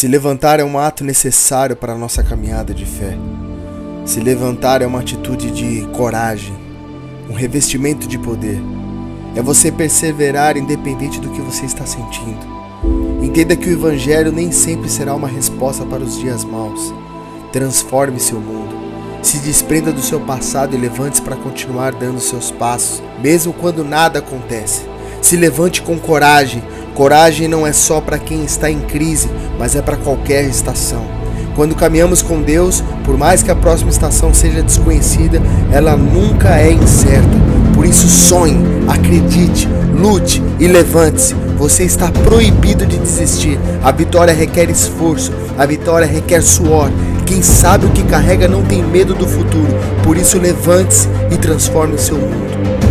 Se levantar é um ato necessário para a nossa caminhada de fé. Se levantar é uma atitude de coragem, um revestimento de poder. É você perseverar independente do que você está sentindo. Entenda que o Evangelho nem sempre será uma resposta para os dias maus. Transforme seu mundo. Se desprenda do seu passado e levante-se para continuar dando seus passos, mesmo quando nada acontece. Se levante com coragem. Coragem não é só para quem está em crise, mas é para qualquer estação. Quando caminhamos com Deus, por mais que a próxima estação seja desconhecida, ela nunca é incerta. Por isso, sonhe, acredite, lute e levante-se. Você está proibido de desistir. A vitória requer esforço, a vitória requer suor. Quem sabe o que carrega não tem medo do futuro. Por isso, levante-se e transforme o seu mundo.